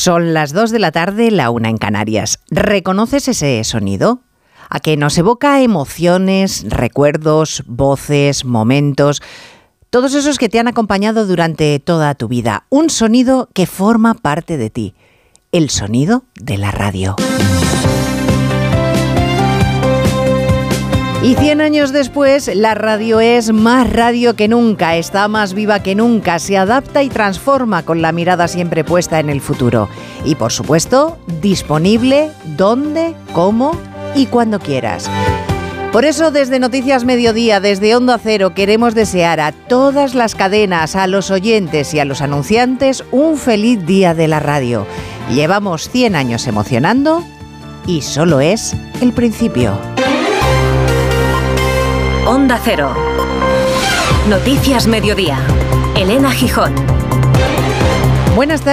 Son las 2 de la tarde, la una en Canarias. ¿Reconoces ese sonido? A que nos evoca emociones, recuerdos, voces, momentos, todos esos que te han acompañado durante toda tu vida. Un sonido que forma parte de ti. El sonido de la radio. Y 100 años después, la radio es más radio que nunca, está más viva que nunca, se adapta y transforma con la mirada siempre puesta en el futuro. Y por supuesto, disponible donde, cómo y cuando quieras. Por eso desde Noticias Mediodía, desde Onda Cero, queremos desear a todas las cadenas, a los oyentes y a los anunciantes un feliz día de la radio. Llevamos 100 años emocionando y solo es el principio. Onda Cero. Noticias Mediodía. Elena Gijón. Buenas tardes.